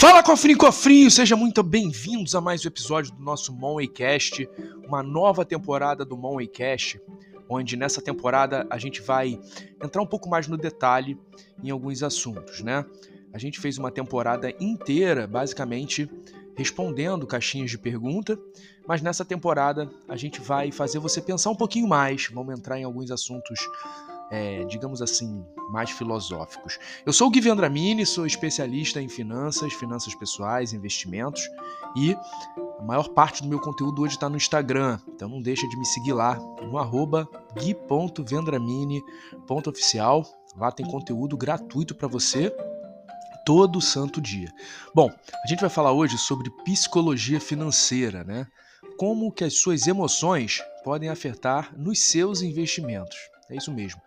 Fala cofrinho cofrinho, sejam muito bem-vindos a mais um episódio do nosso Monwaycast, uma nova temporada do Monwaycast, onde nessa temporada a gente vai entrar um pouco mais no detalhe em alguns assuntos, né? A gente fez uma temporada inteira, basicamente respondendo caixinhas de pergunta, mas nessa temporada a gente vai fazer você pensar um pouquinho mais, vamos entrar em alguns assuntos é, digamos assim, mais filosóficos. Eu sou o Gui Vendramini, sou especialista em finanças, finanças pessoais, investimentos e a maior parte do meu conteúdo hoje está no Instagram, então não deixa de me seguir lá no arroba gui.vendramini.oficial. Lá tem conteúdo gratuito para você todo santo dia. Bom, a gente vai falar hoje sobre psicologia financeira, né? Como que as suas emoções podem afetar nos seus investimentos. É isso mesmo.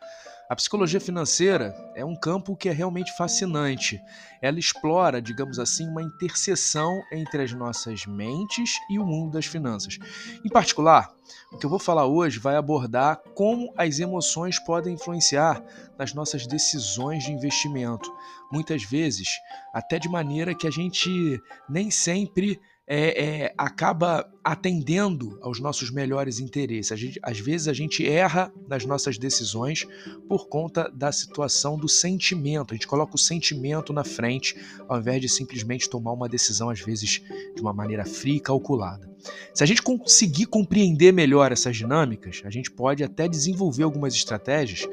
A psicologia financeira é um campo que é realmente fascinante. Ela explora, digamos assim, uma interseção entre as nossas mentes e o mundo das finanças. Em particular, o que eu vou falar hoje vai abordar como as emoções podem influenciar nas nossas decisões de investimento. Muitas vezes, até de maneira que a gente nem sempre é, é, acaba atendendo aos nossos melhores interesses. Gente, às vezes a gente erra nas nossas decisões por conta da situação do sentimento. A gente coloca o sentimento na frente ao invés de simplesmente tomar uma decisão, às vezes de uma maneira fria e calculada. Se a gente conseguir compreender melhor essas dinâmicas, a gente pode até desenvolver algumas estratégias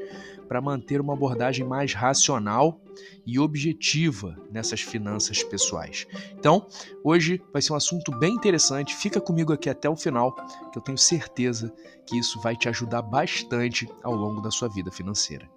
para manter uma abordagem mais racional e objetiva nessas finanças pessoais. Então, hoje vai ser um assunto bem interessante. Fica comigo aqui até o final, que eu tenho certeza que isso vai te ajudar bastante ao longo da sua vida financeira.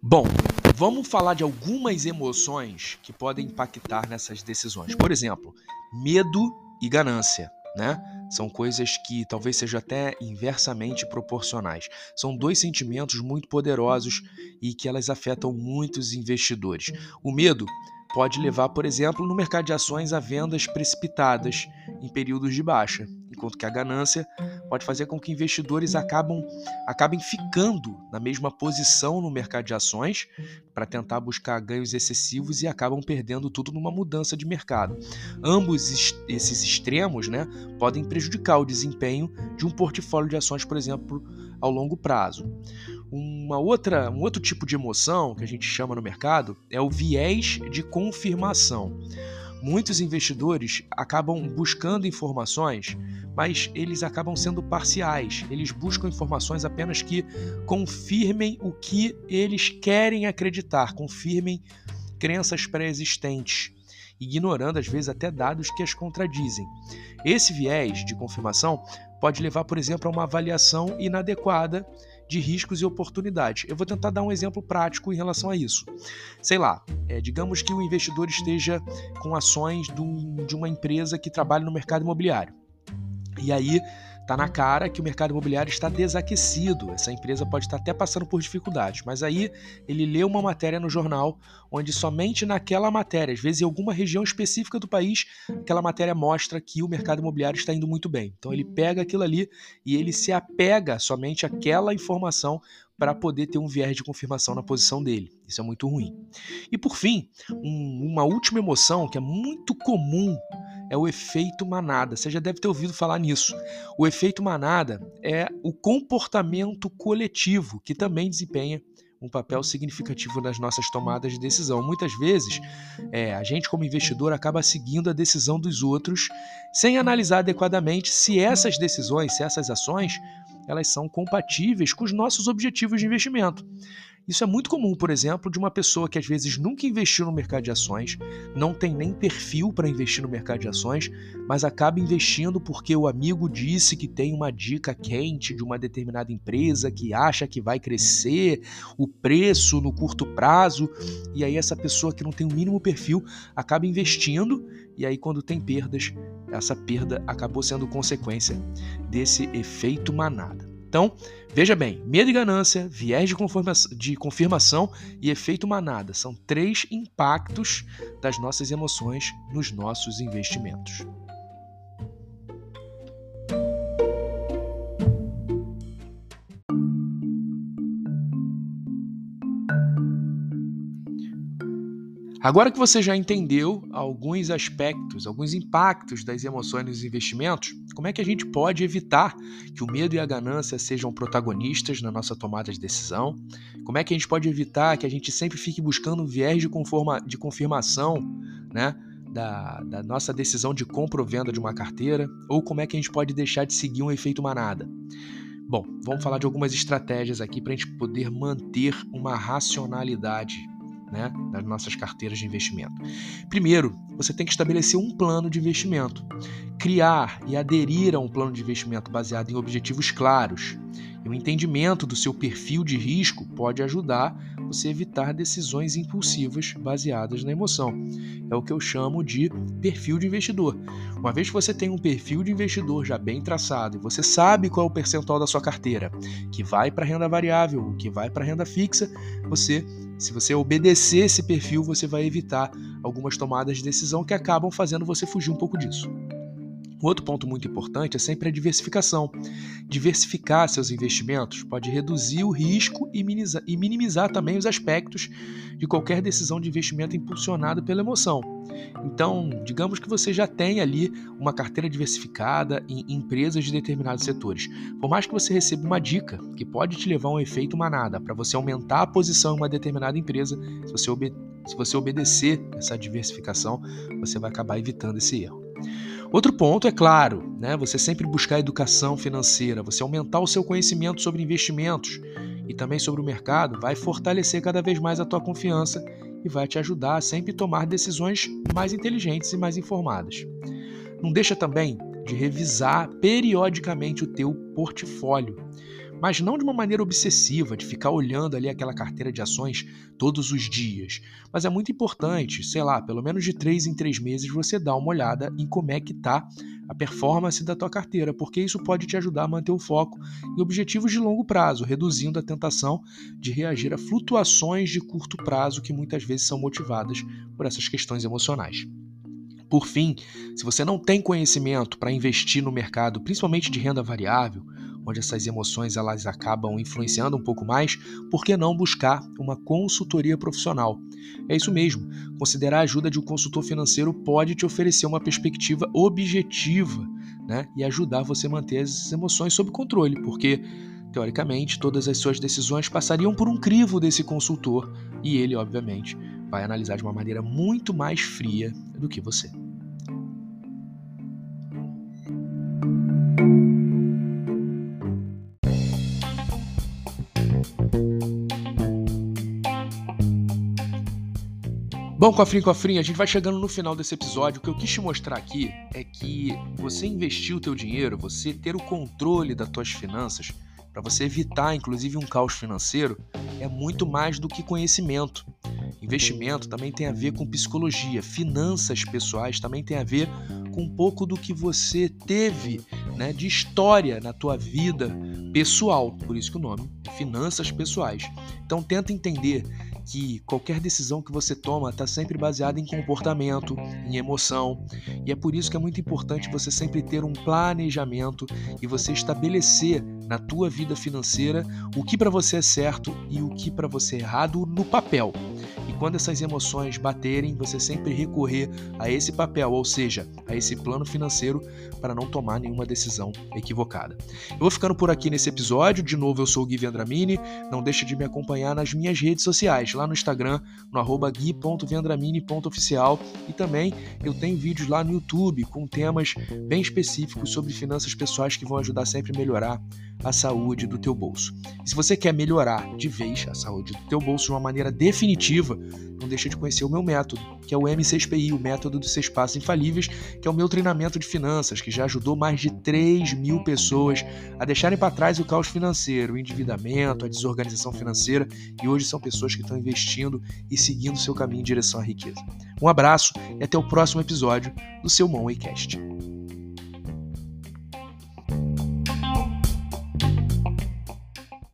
Bom, Vamos falar de algumas emoções que podem impactar nessas decisões. Por exemplo, medo e ganância, né? São coisas que talvez sejam até inversamente proporcionais. São dois sentimentos muito poderosos e que elas afetam muitos investidores. O medo pode levar, por exemplo, no mercado de ações a vendas precipitadas em períodos de baixa, enquanto que a ganância pode fazer com que investidores acabam, acabem ficando na mesma posição no mercado de ações para tentar buscar ganhos excessivos e acabam perdendo tudo numa mudança de mercado. Ambos esses extremos né, podem prejudicar o desempenho de um portfólio de ações, por exemplo, ao longo prazo. Uma outra, um outro tipo de emoção que a gente chama no mercado é o viés de confirmação. Muitos investidores acabam buscando informações, mas eles acabam sendo parciais. Eles buscam informações apenas que confirmem o que eles querem acreditar, confirmem crenças pré-existentes, ignorando às vezes até dados que as contradizem. Esse viés de confirmação pode levar, por exemplo, a uma avaliação inadequada de riscos e oportunidades. Eu vou tentar dar um exemplo prático em relação a isso. Sei lá, é, digamos que o investidor esteja com ações de uma empresa que trabalha no mercado imobiliário. E aí Está na cara que o mercado imobiliário está desaquecido. Essa empresa pode estar até passando por dificuldades. Mas aí ele lê uma matéria no jornal onde somente naquela matéria, às vezes em alguma região específica do país, aquela matéria mostra que o mercado imobiliário está indo muito bem. Então ele pega aquilo ali e ele se apega somente àquela informação para poder ter um viés de confirmação na posição dele. Isso é muito ruim. E por fim, um, uma última emoção que é muito comum é o efeito manada. Você já deve ter ouvido falar nisso. O efeito manada é o comportamento coletivo que também desempenha um papel significativo nas nossas tomadas de decisão. Muitas vezes, é, a gente, como investidor, acaba seguindo a decisão dos outros sem analisar adequadamente se essas decisões, se essas ações, elas são compatíveis com os nossos objetivos de investimento. Isso é muito comum, por exemplo, de uma pessoa que às vezes nunca investiu no mercado de ações, não tem nem perfil para investir no mercado de ações, mas acaba investindo porque o amigo disse que tem uma dica quente de uma determinada empresa que acha que vai crescer o preço no curto prazo, e aí essa pessoa que não tem o mínimo perfil acaba investindo, e aí quando tem perdas, essa perda acabou sendo consequência desse efeito manada. Então, veja bem: medo e ganância, viés de, de confirmação e efeito manada são três impactos das nossas emoções nos nossos investimentos. Agora que você já entendeu alguns aspectos, alguns impactos das emoções nos investimentos, como é que a gente pode evitar que o medo e a ganância sejam protagonistas na nossa tomada de decisão? Como é que a gente pode evitar que a gente sempre fique buscando um viés de, conforma, de confirmação né, da, da nossa decisão de compra ou venda de uma carteira? Ou como é que a gente pode deixar de seguir um efeito manada? Bom, vamos falar de algumas estratégias aqui para a gente poder manter uma racionalidade né, nas nossas carteiras de investimento. Primeiro, você tem que estabelecer um plano de investimento, criar e aderir a um plano de investimento baseado em objetivos claros. E o entendimento do seu perfil de risco pode ajudar você a evitar decisões impulsivas baseadas na emoção. É o que eu chamo de perfil de investidor. Uma vez que você tem um perfil de investidor já bem traçado e você sabe qual é o percentual da sua carteira que vai para renda variável, que vai para renda fixa, você se você obedecer esse perfil, você vai evitar algumas tomadas de decisão que acabam fazendo você fugir um pouco disso. Um outro ponto muito importante é sempre a diversificação. Diversificar seus investimentos pode reduzir o risco e minimizar, e minimizar também os aspectos de qualquer decisão de investimento impulsionada pela emoção. Então, digamos que você já tem ali uma carteira diversificada em empresas de determinados setores. Por mais que você receba uma dica que pode te levar a um efeito manada para você aumentar a posição em uma determinada empresa, se você, se você obedecer essa diversificação, você vai acabar evitando esse erro. Outro ponto é claro, né? Você sempre buscar educação financeira, você aumentar o seu conhecimento sobre investimentos e também sobre o mercado, vai fortalecer cada vez mais a tua confiança e vai te ajudar a sempre tomar decisões mais inteligentes e mais informadas. Não deixa também de revisar periodicamente o teu portfólio mas não de uma maneira obsessiva, de ficar olhando ali aquela carteira de ações todos os dias. Mas é muito importante, sei lá, pelo menos de três em três meses você dá uma olhada em como é que está a performance da tua carteira, porque isso pode te ajudar a manter o foco em objetivos de longo prazo, reduzindo a tentação de reagir a flutuações de curto prazo que muitas vezes são motivadas por essas questões emocionais. Por fim, se você não tem conhecimento para investir no mercado, principalmente de renda variável, onde essas emoções elas acabam influenciando um pouco mais, por que não buscar uma consultoria profissional? É isso mesmo, considerar a ajuda de um consultor financeiro pode te oferecer uma perspectiva objetiva né, e ajudar você a manter as emoções sob controle, porque teoricamente todas as suas decisões passariam por um crivo desse consultor e ele, obviamente, vai analisar de uma maneira muito mais fria do que você. Bom, Cofrinho Cofrinho, a gente vai chegando no final desse episódio. O que eu quis te mostrar aqui é que você investir o teu dinheiro, você ter o controle das tuas finanças, para você evitar inclusive um caos financeiro, é muito mais do que conhecimento. Investimento também tem a ver com psicologia, finanças pessoais também tem a ver com um pouco do que você teve né, de história na tua vida pessoal. Por isso que o nome Finanças Pessoais. Então tenta entender que qualquer decisão que você toma está sempre baseada em comportamento, em emoção, e é por isso que é muito importante você sempre ter um planejamento e você estabelecer na tua vida financeira o que para você é certo e o que para você é errado no papel. E quando essas emoções baterem, você sempre recorrer a esse papel, ou seja, a esse plano financeiro para não tomar nenhuma decisão equivocada. Eu vou ficando por aqui nesse episódio. De novo, eu sou o Gui Vendramini. Não deixe de me acompanhar nas minhas redes sociais, lá no Instagram, no arroba gui.vendramini.oficial. E também eu tenho vídeos lá no YouTube com temas bem específicos sobre finanças pessoais que vão ajudar sempre a melhorar a saúde do teu bolso. E se você quer melhorar de vez a saúde do teu bolso de uma maneira definitiva, não deixa de conhecer o meu método, que é o M6PI, o método dos seis passos infalíveis, que é o meu treinamento de finanças, que já ajudou mais de 3 mil pessoas a deixarem para trás o caos financeiro, o endividamento, a desorganização financeira, e hoje são pessoas que estão investindo e seguindo seu caminho em direção à riqueza. Um abraço e até o próximo episódio do seu Moneycast.